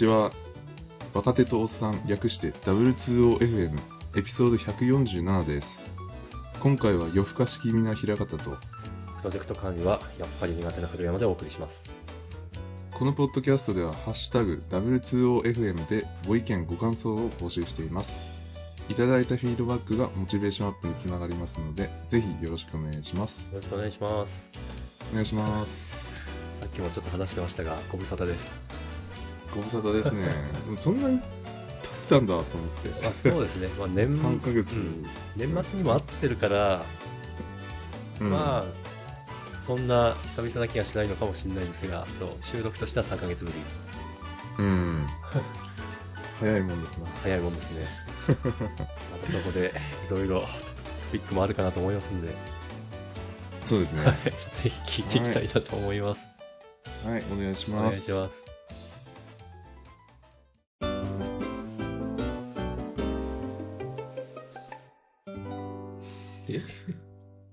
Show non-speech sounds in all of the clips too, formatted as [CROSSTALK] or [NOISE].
にちは。若手とおっさん、略して W2OFM エピソード147です。今回は夜更かし気味な平方と、プロジェクト管理はやっぱり苦手な古山でお送りします。このポッドキャストでは、ハッシュタグ W2OFM でご意見、ご感想を募集しています。いただいたフィードバックがモチベーションアップにつながりますので、ぜひよろしくお願いします。よろしくお願いします。お願いします。さっきもちょっと話してましたが、ご無沙汰です。ご無沙汰ですね。[LAUGHS] そんなに経ったんだと思って。あそうですね。まあ年 [LAUGHS] 3ヶ月。うん年末にも会ってるから、うんまあ、そんな久々な気がしないのかもしれないですが、そう収録としては3ヶ月ぶり。うん。早いもんですな。早いもんですね。[LAUGHS] またそこでいろいろトピックもあるかなと思いますんで、そうですね。はいぜひ聞いていきたいなと思います。はい、お願いしおます。願いします。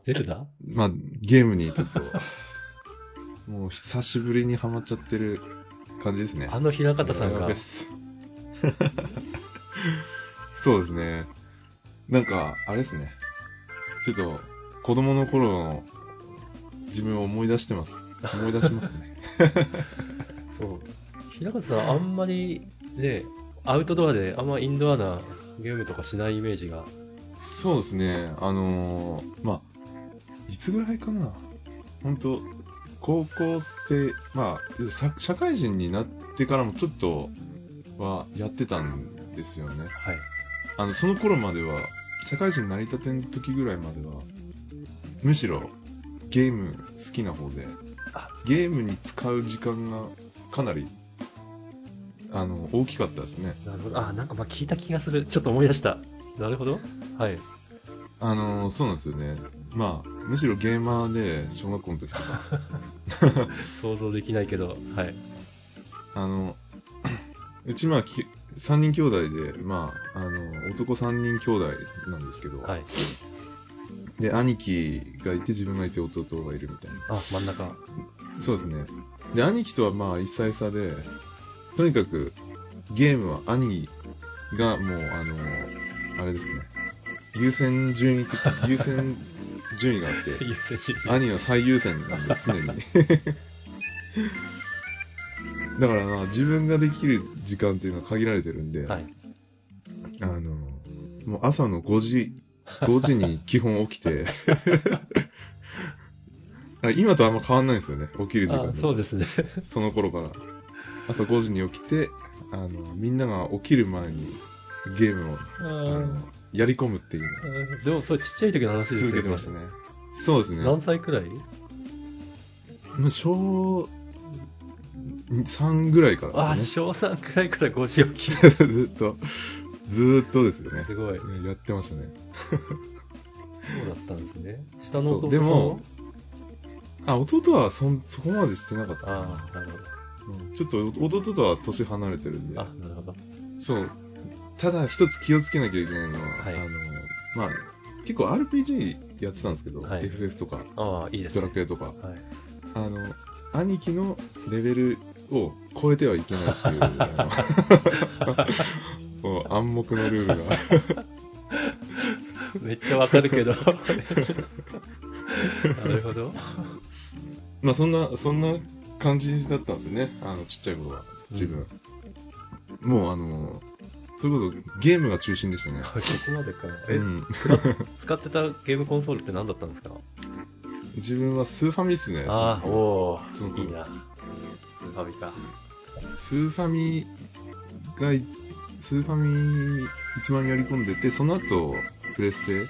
ゼルダまあ、ゲームにちょっと、もう久しぶりにハマっちゃってる感じですね。あの平方さんが [LAUGHS] そうですね。なんか、あれですね。ちょっと、子供の頃の自分を思い出してます。思い出しますね。[LAUGHS] そう。平方さん、あんまりね、アウトドアであんまインドアなゲームとかしないイメージが。そうですね。あのーまあ、いつぐらいかな？本当高校生、まあ、さ社会人になってからもちょっとはやってたんですよね。はい。あの、その頃までは、社会人になりたての時ぐらいまでは、むしろゲーム好きな方であ、ゲームに使う時間がかなり、あの、大きかったですね。なるほど。あ、なんかまあ聞いた気がする。ちょっと思い出した。なるほど。はい。あの、そうなんですよね。まあ、むしろゲーマーで、小学校の時とか、[LAUGHS] 想像できないけど、はい。あの、[CLEARS THROAT] うちまあ、き3人兄弟で、まあ、あの、男3人兄弟なんですけど、はい。で、兄貴がいて自分がいて弟がいるみたいな。あ、真ん中。そうですね。で、兄貴とはまあ一歳差で、とにかくゲームは兄がもう、あの、あれですね。優先順位的、優先順位があって、兄は最優先なんで、常に。[LAUGHS] だからまあ自分ができる時間っていうのは限られてるんで、はい。あの、もう朝の5時、5時に基本起きて、[LAUGHS] あ今とあんま変わんないんですよね、起きる時間。そうですね。その頃から。朝5時に起きて、あの、みんなが起きる前にゲームを、あのやり込むっていうのをでも、それちっちゃい時の話ですよね。続けてましたね。そうですね。何歳くらい？まあ小3ぐらいからあ、です小3くらいから5時起き。[LAUGHS] ずっと、ずーっとですよね。すごい。やってましたね。そうだったんですね。下の弟さんでも、あ、弟はそんそこまでしてなかった。ああ、なるほど。うんちょっと弟とは年離れてるんであ、。なるほど。そう。ただ一つ気をつけなきゃいけないのは、はいあの、まあ、結構 RPG やってたんですけど、はい FF とか、ああ、いいですね。ドラクエとか、はい。あの、兄貴のレベルを超えてはいけないっていう、[LAUGHS] [LAUGHS] 暗黙のルールが。[LAUGHS] めっちゃわかるけど。なるほど。まあそんな、そんな感じだったんですよね、あの、ちっちゃい頃は、自分。もうあの、そういうこと、ゲームが中心でしたね。そこまでか。え、うん、使ってたゲームコンソールって何だったんですか？自分はスーファミっすね。ああ、おそのおいいな。スーファミか。スーファミがい、スーファミ一番やり込んでて、その後、プレステ、うん。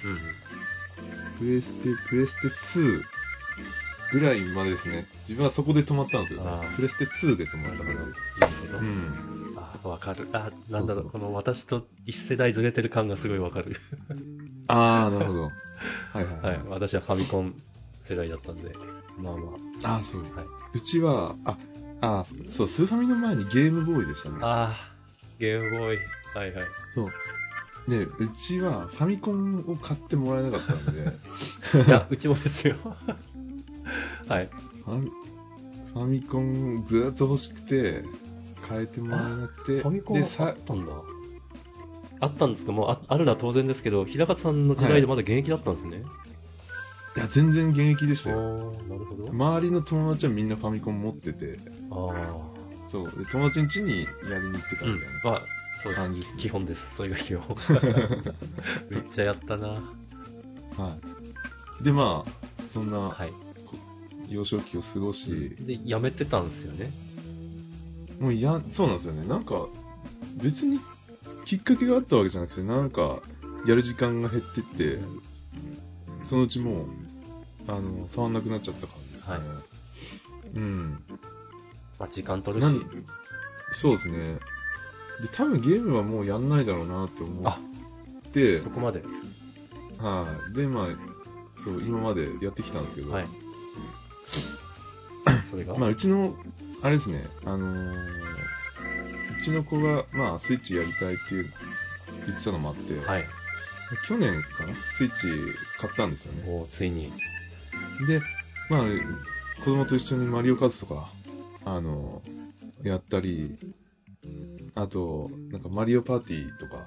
プレステ、プレステ2ぐらいまでですね。自分はそこで止まったんですよあー。プレステ2で止まったから。なるほど。うん。あわかる。あ、なんだろう、この私と一世代ずれてる感がすごいわかる。あー、なるほど。はいはい。はい。私はファミコン世代だったんで。まあまあー、そう。あ。はい。うちは、あ、あー、そう、スーファミの前にゲームボーイでしたね。ああ、ゲームボーイ。はいはい。そう。で、うちはファミコンを買ってもらえなかったんで、[LAUGHS] いや、うちもですよ。[LAUGHS] はい。ファミファミコンずーっと欲しくて、変えてもらえなくて、ファミコンあったんだ。あったんですかもうああるのは当然ですけど、平方さんの時代でまだ現役だったんですね。いや全然現役でしたよ。なるほど。周りの友達はみんなファミコン持ってて、ああ。そう、で友達ん家にやりに行ってたうんみたいな。。まあ、そうです。感じっすね基本です。それが基本。[LAUGHS] めっちゃやったな。はい。で、まあ、そんなはい。幼少期を過ごし、で、やめてたんですよね。もういや、そうなんですよね。なんか、別にきっかけがあったわけじゃなくて、なんか、やる時間が減ってって、そのうちもう、あの、触んなくなっちゃった感じですね。はいうん。まあ、時間取るし。そうですね。で、多分ゲームはもうやんないだろうなって思あってそ、こまで。はい。で、まあ、そう、今までやってきたんですけど、はい。[COUGHS] それが、まあ、うちの、あれですね、あのーうちの子が、まあ、スイッチやりたいっていう言ってたのもあって、はい。去年かな？スイッチ買ったんですよね。おーついに。で、まあ、子供と一緒にマリオカートとか、あのやったり、あと、なんかマリオパーティーとか、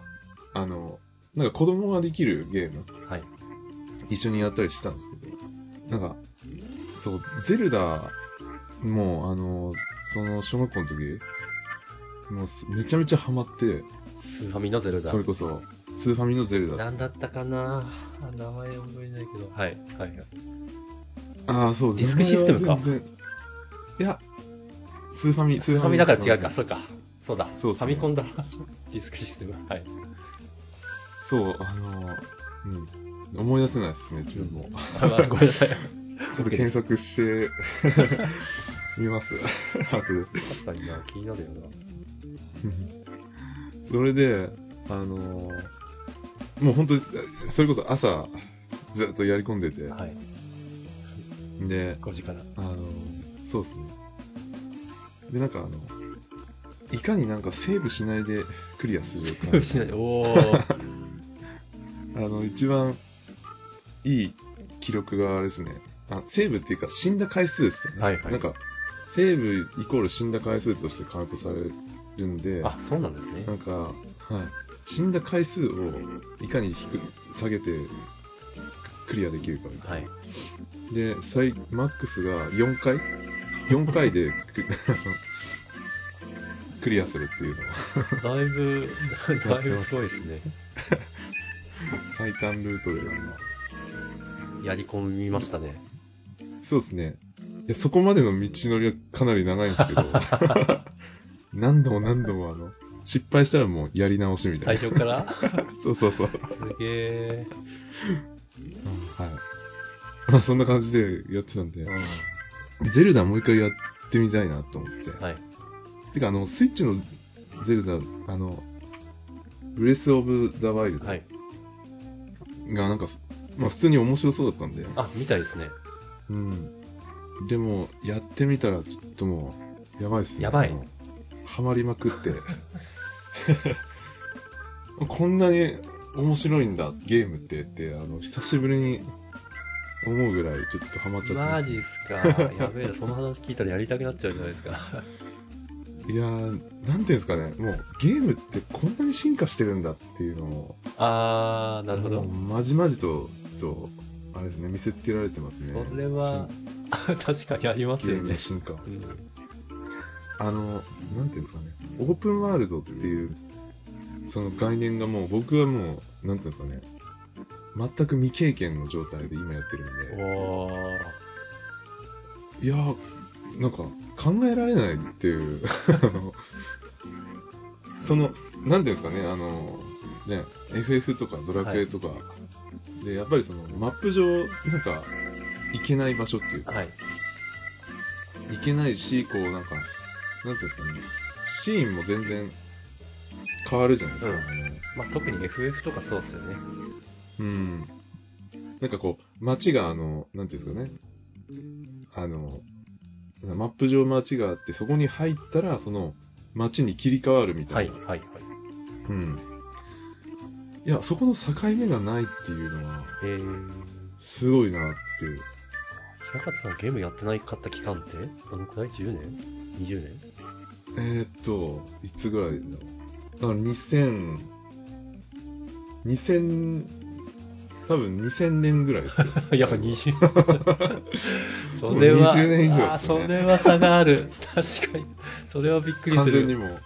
あの、なんか子供ができるゲーム、はい。一緒にやったりしてたんですけど、なんか、そう、ゼルダも、あの、その小学校の時、もうすめちゃめちゃハマって、スーファミのゼルダそ。れこそ、スーファミのゼルダなんだったかな？あ名前覚えないけど。はい。はいはい。ああ、そう、ディスクシステムかいや、スーファミ、スーファミだから違うか。そうか。そうだ。そうねファミコンだ。[LAUGHS] ディスクシステム。はい。そう、あの、うん、思い出せないですね、自分も。あまあごめんなさい。[LAUGHS] ちょっと検索して [LAUGHS] みます。後で。確かにな、気になるよな。それで、あのもう本当に、それこそ朝、ずっとやり込んでて、はい。で、5時から。あのそうですね。で、なんかあの、いかになんかセーブしないでクリアするか。しない。おー。[LAUGHS] あの、一番いい記録があれですね。あセーブっていうか死んだ回数ですよね。はいはいなんか、セーブイコール死んだ回数としてカウントされるんで、あ、そうなんですねな。んか、はい。死んだ回数をいかに低く下げてクリアできるかみたいはい。な。で、最、マックスが4回？?4 回でククリアするっていうのをだいぶ、だいぶすごいですね。最短ルートでやるの。やり込みましたね。そうですね。いや、そこまでの道のりはかなり長いんですけど、[LAUGHS] 何度も何度もあの、失敗したらもうやり直しみたいな。最初から？[LAUGHS] そうそうそう。すげえ。はい。まあそんな感じでやってたんで、うゼルダもう一回やってみたいなと思って。ん。はい。てかあの、スイッチのゼルダ、あの、ブレスオブザワイルドはい。がなんか、まあ普通に面白そうだったんで、あ、みたいですね。うん。でも、やってみたらちょっともう、やばいっすね。やばいもうハマりまくって。[LAUGHS] こんなに面白いんだ、ゲームってって、あの、久しぶりに思うぐらい、ちょっとハマっちゃって。マジっすか。やべえな、その話聞いたらやりたくなっちゃうじゃないですか。いやー、なんていうんですかね、もうゲームってこんなに進化してるんだっていうのを、あー、なるほど。まじまじと、ちょっと、あれですね、見せつけられてますね。それは、確かにありますゲーよね。ムの進化。うんあの、なんていうんですかね、オープンワールドっていう、その概念がもう、僕はもう、なんていうんですかね、全く未経験の状態で今やってるんで。いやー、なんか、考えられないっていう、その、なんていうんですかね、あの、ね、FF とかドラクエとか、で、やっぱりその、マップ上、なんか、行けない場所っていうか、はい。行けないし、こう、なんか、なんていうんですかね、シーンも全然変わるじゃないですか。うんまあ、特に FF とかそうっすよね。うん。なんかこう、街があの、なんていうんですかね、あの、マップ上街があって、そこに入ったら、その、街に切り替わるみたな。はいい、はい、はい。うん。いや、そこの境目がないっていうのは、えー、すごいなっていう。平方さんゲームやってないかった期間って？どのくらい ?10 年 ?20 年？えー、っと、いつぐらいだろう。だから2000、2000、多分2000年ぐらいですよ。[LAUGHS] やっぱ20それは、20年以上ですねそれは差がある。確かに。それはびっくりする。完全にもう、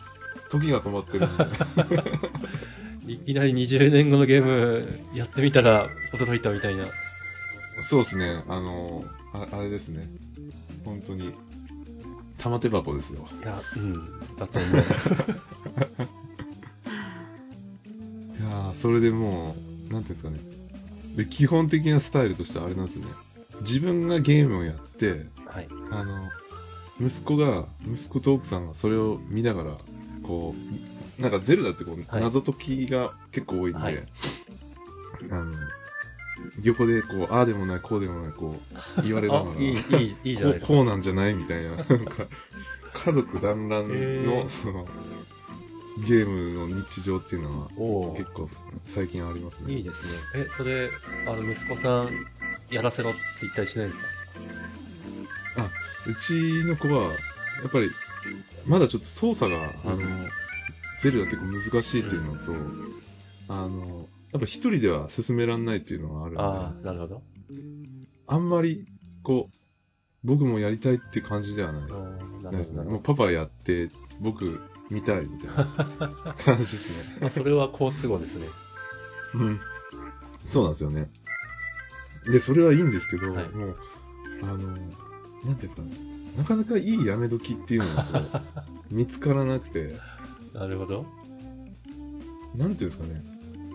時が止まってる。[LAUGHS] いきなり20年後のゲームやってみたら驚いたみたいな。そうですね、あの、ああれですね。本当に、玉手箱ですよ。いや、うん。だと思う。[LAUGHS] いやーそれでもう、なんていうんですかね。で、基本的なスタイルとしてはあれなんですよね。自分がゲームをやって、はい。あの、息子が、息子と奥さんがそれを見ながら、こう、なんかゼルダってこう、はい謎解きが結構多いんで、はいあの、横でこう、ああでもない、こうでもない、こう、言われながら、[LAUGHS] あ、いい、いい、いいじゃない。こうなんじゃないみたいな、なんか、家族団らんの、その、ゲームの日常っていうのは、結構最近ありますね。いいですね。え、それ、あの、息子さん、やらせろって言ったりしないんですか？あ、うちの子は、やっぱり、まだちょっと操作が、あの、ゼルダ結構難しいっていうのと、あの、やっぱ一人では進めらんないっていうのがあるんで、ああ、なるほど。あんまり、こう、僕もやりたいって感じではない。なですね。もうパパやって、僕見たいみたいな感じですね。まあ、それは好都合ですね。うん。そうなんですよね。で、それはいいんですけど、はいもう、あの、なんていうんですかね。なかなかいいやめ時っていうのが [LAUGHS] 見つからなくて、なるほど。なんていうんですかね。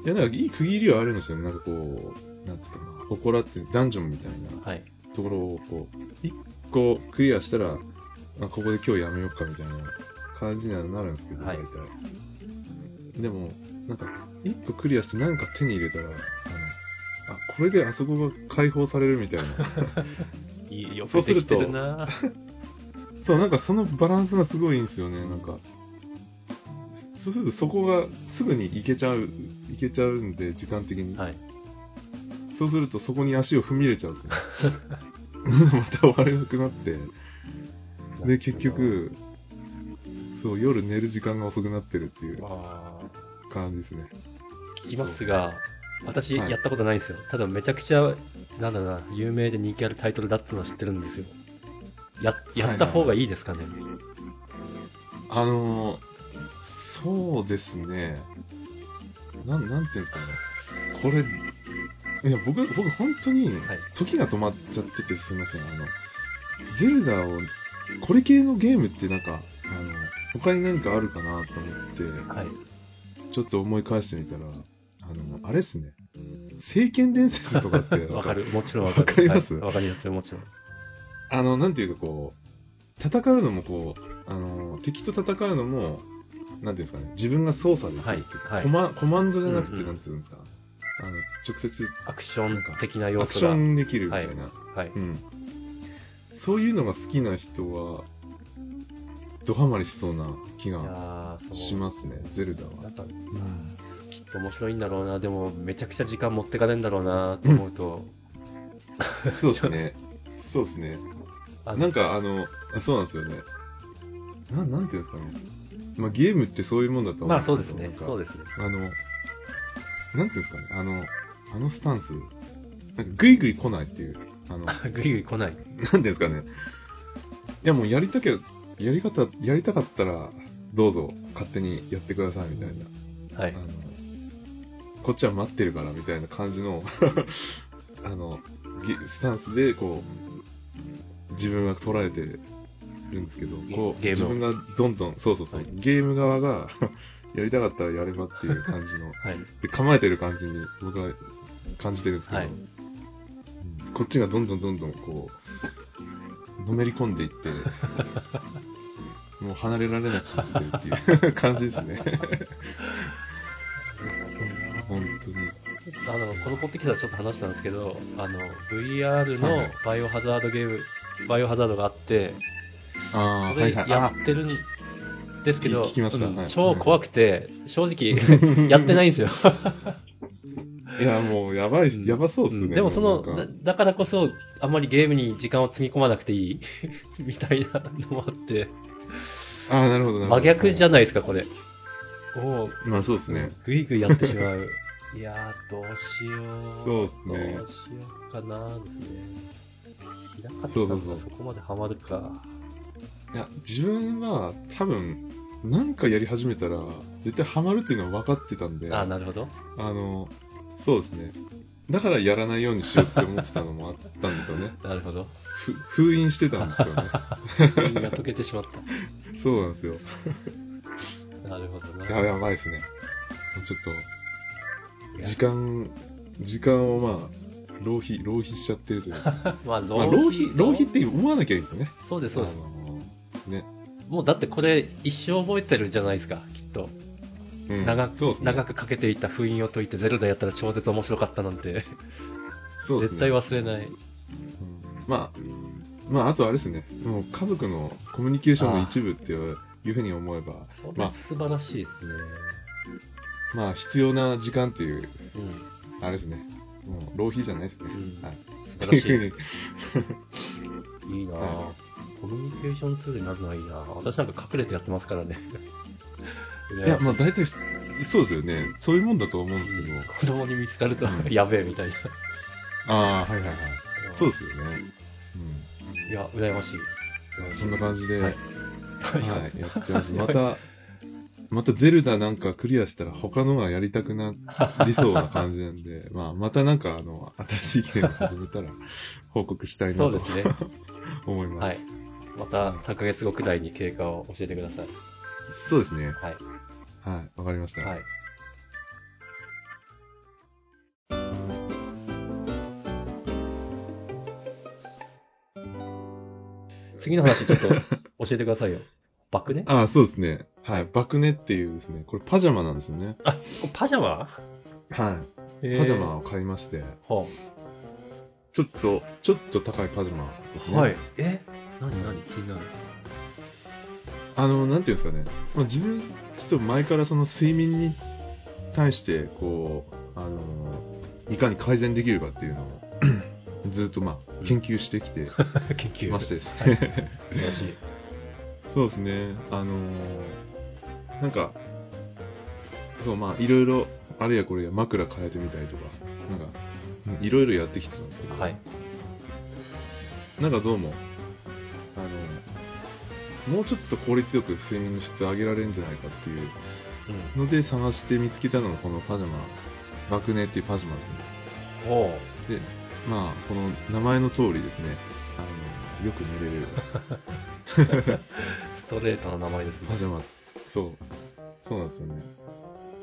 いや、なんかいい区切りはあるんですよね。なんかこう、なんていうかな、祠っていうダンジョンみたいなはい。ところをこう、一個クリアしたら、あ、ここで今日やめようかみたいな感じにはなるんですけど、はい大体。でも、なんか、一個クリアして何か手に入れたら、あの、あ、これであそこが解放されるみたいな。[LAUGHS] いい、よくそうすると [LAUGHS] そう、なんかそのバランスがすごいいいんですよね。なんか、そそうするとそこがすぐに行けちゃう、行けちゃうんで、時間的に。はい。そうするとそこに足を踏み入れちゃうんですよ。[LAUGHS] また終われなくなって。で、結局、そう、夜寝る時間が遅くなってるっていうあ感じですね。ー聞きますが、私はいやったことないんですよ。ただめちゃくちゃ、なんだろうな、有名で人気あるタイトルだったのは知ってるんですよ。や、やった方がいいですかね？あのー、そうですね。なん、なんていうんですかね。これ、いや、僕、僕本当に、はい。時が止まっちゃっててすみません。あの、ゼルダを、これ系のゲームってなんか、あの、他に何かあるかなと思って、はい。ちょっと思い返してみたら、あの、あれっすね。聖剣伝説とかって、わかる。もちろんわかる。わかります？はいわかりますよ、もちろん。あの、なんていうかこう、戦うのもこう、あの、敵と戦うのも、なんていうんですかね、自分が操作できるっていうか、はいはいコマコマンドじゃなくて、うんうんなんていうんですか、あの、直接アクション的なア要素が。クションできるみたいな、はい。うん。そういうのが好きな人は、ドハマりしそうな気いがし。ますね、ゼルダは。なんか、きっと面白いんだろうな。でも、めちゃくちゃ時間持ってかねえんだろうな、と思うと。そうですね。[LAUGHS] そうですね。あなんかあの、あそうなんですよね。なん、なんていうんですかね。まあゲームってそういうもんだと思まあうんそうですね。けどそうですね。あの、なんていうんですかね、あの、あのスタンス、なんかグイグイ来ないっていう、あの、なんてぐいぐい来ない。いうんですかね。いやもうやりたけど、やり方、やりたかったら、どうぞ勝手にやってくださいみたいな。はいあ。の、こっちは待ってるからみたいな感じの、[LAUGHS] あの、ぎスタンスで、こう、自分が捉えてるんですけど、こう、自分がどんどん、そうそうそう、はいゲーム側が、[LAUGHS] やりたかったらやればっていう感じの、[LAUGHS] はい。で、構えてる感じに僕は感じてるんですけど、はいうんこっちがどんどんどんどんこう、のめり込んでいって、[LAUGHS] もう離れられなくなってるっていう [LAUGHS] 感じですね。[LAUGHS] 本当に。あの、このポッドキャストはちょっと話したんですけど、あの、VR のはいバイオハザードゲーム、バイオハザードがあって、ああ、それやってるんですけど、聞きましたうんはい超怖くて、正直、やってないんですよ。いや、もう、やばいやばそうっすね。うんでもその、だだからこそ、あんまりゲームに時間をつぎ込まなくていい [LAUGHS] みたいなのもあって、ああ、なるほど、なるほど。真逆じゃん。ないですか、これ。おうまあそうですね。ぐいぐいやってしまう。[LAUGHS] いやー、どうしよう。そうっすねどうしようかなですね。平方さそうんそうそうがそこまでハマるか。いや、自分は多分、なんかやり始めたら、絶対ハマるっていうのは分かってたんで、あ、なるほど。あの、そうですね。だからやらないようにしようって思ってたのもあったんですよね。[LAUGHS] なるほど。ふ封印してたんですよね。封印が解けてしまっ [LAUGHS] そうなんですよ。た。なるほどな。ややばいですね。ちょっと、時間、時間をまあ、浪費、浪費しちゃってるというか。[LAUGHS] まあ、まあ、浪費、浪費って思わなきゃいいですよね。そうです、そうです。ね。もうだってこれ一生覚えてるじゃないですか、きっと。うん長く、そうですね。長くかけていた封印を解いてゼルダやったら超絶面白かったなんて、そうですね。絶対忘れない。うんまあ、まあ、あとあれですね。もう家族のコミュニケーションの一部っていうふうに思えば、そまあれ素晴らしいですね。まあ、必要な時間っていう、うん。あれですね。もう浪費じゃないですね。うんはい。素晴らしい。いいいなぁ、はコミュニケーションツールになるのはいいなぁ私なんか隠れてやってますからね。いや、まあ大体し、そうですよね。そういうもんだと思うんですけど。子供に見つかるとうん [LAUGHS] やべえみたいな。ああ、はいはいはい。そうですよね。いや、羨ましい。うん。そんな感じで、ははいい、やってます。[LAUGHS] また、またゼルダなんかクリアしたら他のがやりたくなりそうな感じなんで、まあ、またなんかあの、新しいゲーム始めたら報告したいなとそうですね。[LAUGHS] 思います。はい。また3ヶ月後くらいに経過を教えてください。そうですね。はい。はい、わかりました。はい。次の話ちょっと [LAUGHS] 教えてくださいよ。バクね？ああ、そうですね。はい。バクネっていうですね、これパジャマなんですよね。あ、パジャマ？はい。パパジャマを買いまして、はちょっと、ちょっと高いパジャマですね。はい。え？何何？気になる。あの、なんていうんですかね。まあ、自分、ちょっと前からその睡眠に対して、こう、あの、いかに改善できるかっていうのを、[CLEARS THROAT] ずっとまあ、研究してきて研究。ましてですはいね。素晴らしい。[LAUGHS] そうですね。あのなんか、そう、まあ、いろいろ、あれやこれや枕変えてみたりとか、なんか、うんいろいろやってきてたんですけど、はい。なんかどうも、もうちょっと効率よく睡眠の質を上げられるんじゃないかっていううん。ので探して見つけたのがこのパジャマ、爆寝っていうパジャマですね。で、まあ、この名前の通りですね、あの、よく寝れる [LAUGHS] ストレートな名前ですねパ。ジャマ、そう、そうなんですよね。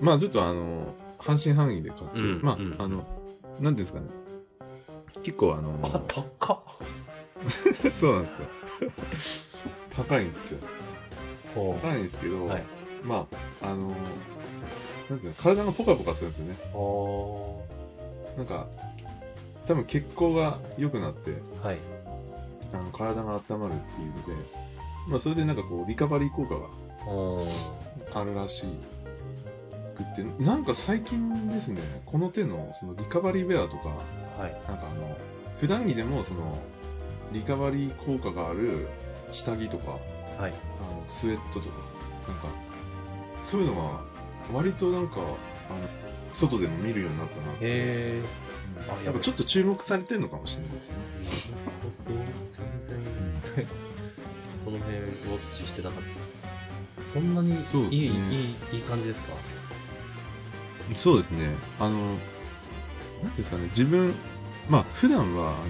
まあ、ちょっとあの、半信半疑で買って、うんまあ、うんあの、なんていうんですかね、結構あの、あ、高っ。[LAUGHS] そうなんですよ。[LAUGHS] 高いんですよ。ほ高いんですけど、う。はい。まあ、あの、なんていうの、体がポカポカするんですよね。おなんか、多分血行が良くなって、ーはい。あの体が温まるっていうので、まあ、それでなんかこう、リカバリー効果がおーあるらしくって、なんか最近ですね、この手のそのリカバリーウェアとか、はい。なんかあの、普段着でもその、リカバリー効果がある下着とか、はい。あのスウェットとか、なんか、そういうのが、割となんか、あの、外でも見るようになったな。えうんあやっぱちょっと注目されてるのかもしれないですね。ー、全然、その辺ウォッチしてなかった。そんなにいい、そうねいい、いい、感じですか？そうですね。あの、なんですかね、自分、まあ、普段は、あの、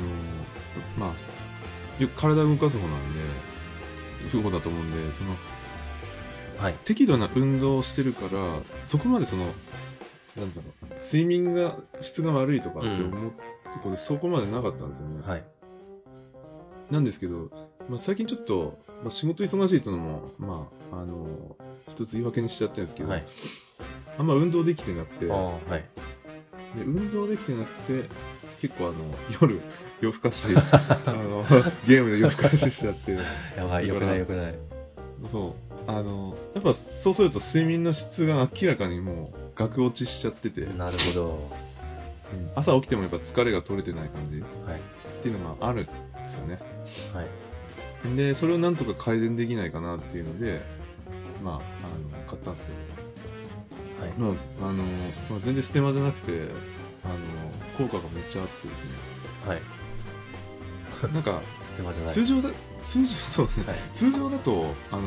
まあ、よく体を動かす方なんで、そういう方だと思うんで、その、はい。適度な運動をしてるから、そこまでその、なんだろう、睡眠が、質が悪いとかって思うところで、そこまでなかったんですよね。はい。なんですけど、まあ、最近ちょっと、まあ、仕事忙しいというのも、まあ、あの、一つ言い訳にしちゃってるんですけど、はい。あんま運動できてなくて、はい。で運動できてなくて、結構あの、夜、夜更かし、[LAUGHS] あの、ゲームで夜更かししちゃって、やばい、よくないよくない。そう、あの、やっぱそうすると睡眠の質が明らかにもう、額落ちしちゃってて、なるほど。朝起きてもやっぱ疲れが取れてない感じ。はい。っていうのがあるんですよね。はい。で、それをなんとか改善できないかなっていうので、まあ、あの、買ったんですけはい。ど、まあ、あの、まあ、全然ステマじゃなくて、あの、効果がめっちゃあってですね。はい。なんか、ステマじゃない。通常だ、通常、[LAUGHS] そうですね。はい。通常だと、あの、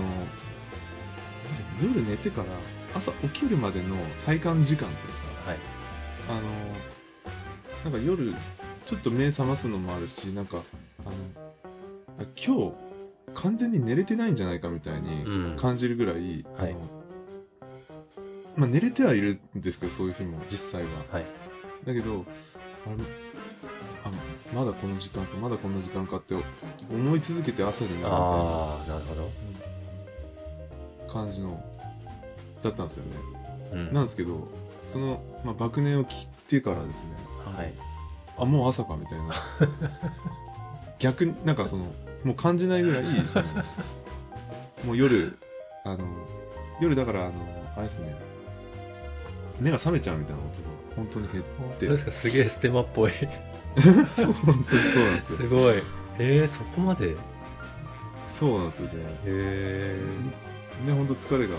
夜寝てから朝起きるまでの体感時間というか、はい。あの、なんか夜、ちょっと目覚ますのもあるし、なんか、あの、あ今日、完全に寝れてないんじゃないかみたいにうん感じるぐらい、はいあのまあ、寝れてはいるんですけど、そういう日も、実際は。はい。だけど、あれあまだこの時間か、まだこんな時間かって思い続けて朝になるみたいなああ、なるほど。感じの、だったんですよね。うん。なんですけど、その、まあ、爆念を切ってからですね、はい。あ、もう朝かみたいな。[LAUGHS] 逆に、なんかその、もう感じないぐらい、そ [LAUGHS] のもう夜、あの、夜だから、あの、あれですね、目が覚めちゃうみたいなことが本当に減って、どうですか？すげえステマっぽい。そう、本当にそうなんですよ。すごい。えー、そこまで？へそうなんですよね。えね、本当疲れが、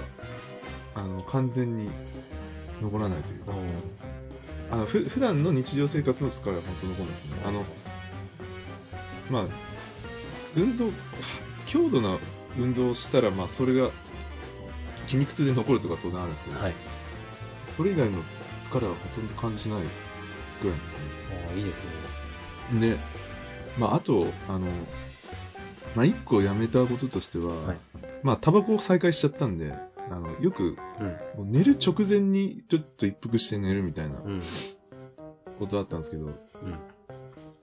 あの、完全に残らないというか、あの、ふ、普段の日常生活の疲れは本当残るんですね。あの、まあ、運動、は強度な運動をしたら、まあ、それが筋肉痛で残るとか当然あるんですけど、はい。それ以外の疲れはほとんど感じしないぐらいなん。ああ、いいですね。で、まあ、あと、あの、まあ、一個やめたこととしては、はいまあ、タバコを再開しちゃったんで、あの、よく、うん。寝る直前にちょっと一服して寝るみたいなうん。ことだったんですけど、うん。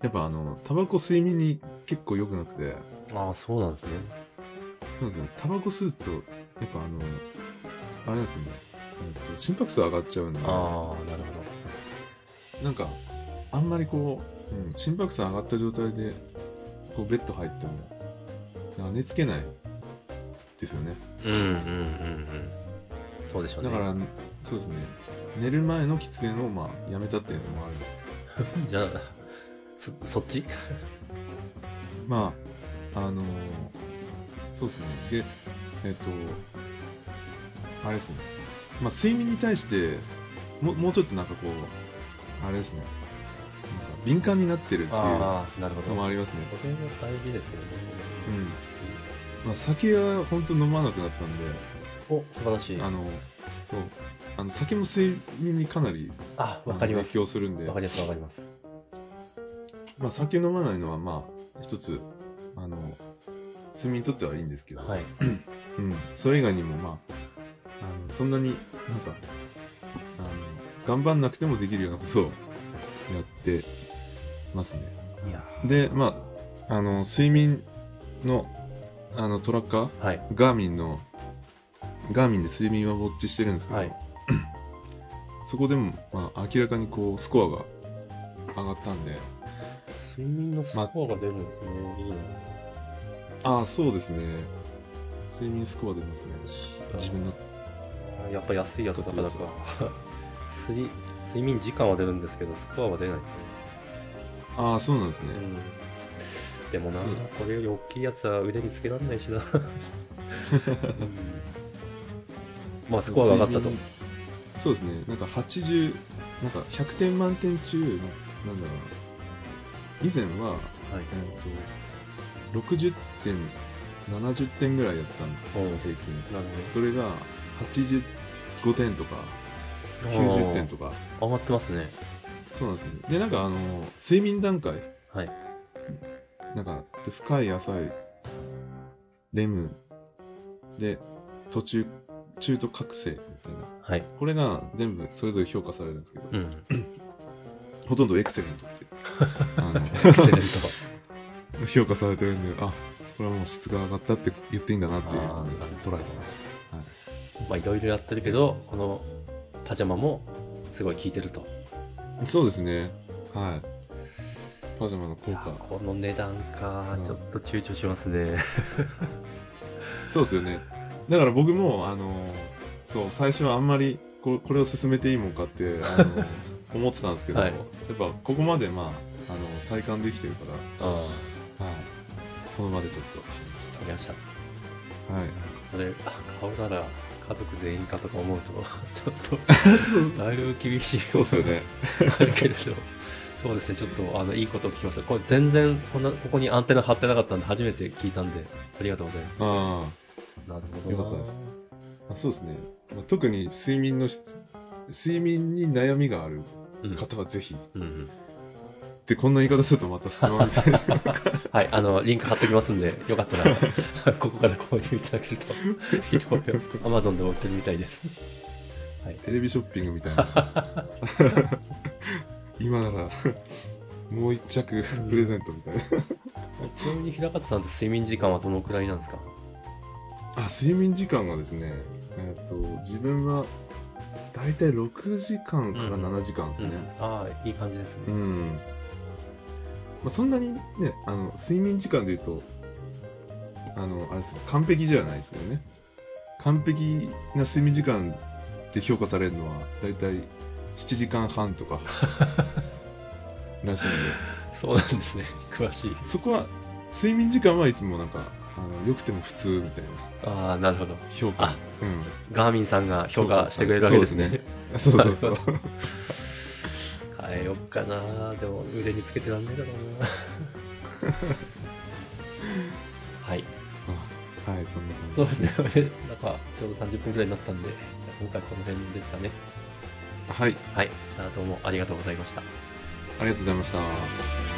やっぱあの、タバコ睡眠に結構良くなくて、ああ、そうなんですね。そうですね、タバコ吸うと、やっぱあの、あれなんですよね、えっと心拍数上がっちゃうんで、ああ、なるほなんか、あんまりこう、うん、心拍数上がった状態で、こうベッド入っても、なんか寝つけないですよね。ど。うんうんうんうん。そうでしょうね。だから、そうですね、寝る前の喫煙をまあやめたっていうのもある [LAUGHS] じゃあ、そ、そっち？[LAUGHS] まあ、あのーそうですね。で、えっ、と、あれですね。まあ、睡眠に対して、ももうちょっとなんかこう、あれですね。敏感になってるっていうのああ、なるほど。もありますね。それも大事ですよね。うん。まあ、酒は本当飲まなくなったんで、お、素晴らしい。あの、そう。あの、酒も睡眠にかなりあ、わかります。影響するんでわか、ります、わかります。まあ、酒飲まないのはまあ、一つ、あの、睡眠にとってはいいんですけど、はい。うん、それ以外にも、まあ、あのそんなになんかあの、頑張んなくてもできるようなことをやってますね。で、まあ、あの睡眠のあのトラッカー、ーはい。ガーミンの、ガーミンで睡眠はウォッチしてるんですけど、はい。[CLEARS THROAT] そこでも、まあ、明らかにこうスコアが上がったんで、睡眠のスコアが出るんですね。いいな。ああ、そうですね。睡眠スコア出ますね。自分のあやっぱ安いやつだからか。睡睡眠時間は出るんですけど、スコアは出ないですね。ああ、そうなんですね。うん。でもなこれより大きいやつは腕につけられないしな。[LAUGHS] うんまあ、スコアが上がったとそうですね。なんか80、なんか100点満点中、なんだろうな。以前は、はい。えっと、60点、70点ぐらいだったんですようん、平均。なるそれが85点とか。90点とか、上がってますね。そうなんですよね。で、なんかあの、睡眠段階、はい。なんか、で深い浅い、レム、で、途中、中途覚醒みたいな。はい。これが全部それぞれ評価されるんですけど、うん。[COUGHS] ほとんどエクセレントって、[LAUGHS] あのエクセレント。[LAUGHS] 評価されてるんで、あ、これはもう質が上がったって言っていいんだなっていう捉えてます。はい。まあ、いろいろやってるけど、このパジャマもすごい効いてると。そうですね。はい。パジャマの効果。この値段かうん、ちょっと躊躇しますね。[LAUGHS] そうですよね。だから僕も、あの、そう、最初はあんまりここれを進めていいもんかって、あの [LAUGHS] 思ってたんですけど、はいやっぱここまでまあの、体感できてるから、あはい。この場でちょっと、あ、ちょっとありました。はい。それ、あ顔なら家族全員かとか思うと、[LAUGHS] ちょっと、だいぶ厳しい。そうですよね。あるけれど、そうですね、ちょっと、あの、いいことを聞きました。これ全然、こんな、ここにアンテナ張ってなかったんで、初めて聞いたんで、ありがとうございます。あなるほどな。よかったですあ、そうですね。まあ、特に睡眠の質、睡眠に悩みがあるうん。方はぜひ。うんうん。で、こんな言い方するとまたスマみたいな。[LAUGHS] はい、あの、リンク貼っておきますんで、よかったら、[LAUGHS] ここから購入いただけるといいと思います。[LAUGHS] Amazon でも売ってるみたいです。はい。テレビショッピングみたいな。今なら、もう一着プレゼントみたいな。ちなみに平方さんって睡眠時間はどのくらいなんですか？あ、睡眠時間がですね、えっ、と、自分は、だいたい6時間から7時間ですね。ああ、いい感じですね。うん。まあ、そんなにね、あの、睡眠時間で言うと、あの、あれですね完璧じゃないですけどね。完璧な睡眠時間って評価されるのは、だいたい7時間半とか [LAUGHS] らしいんで、そうなんですね。詳しい。そこは、睡眠時間はいつもなんか、あの、良くても普通みたいなああ、なるほど。評価。あガーミンさんが評価してくれるわけですね。うん。そうそうそう。変えよっかなでも腕につけてらんねえだろうな [LAUGHS] はい。あはい、そんな感じ。そうですね。なんか、ちょうど30分くらいになったんで、今回この辺ですかね。はい、はい。じゃあどうもありがとうございました。ありがとうございました。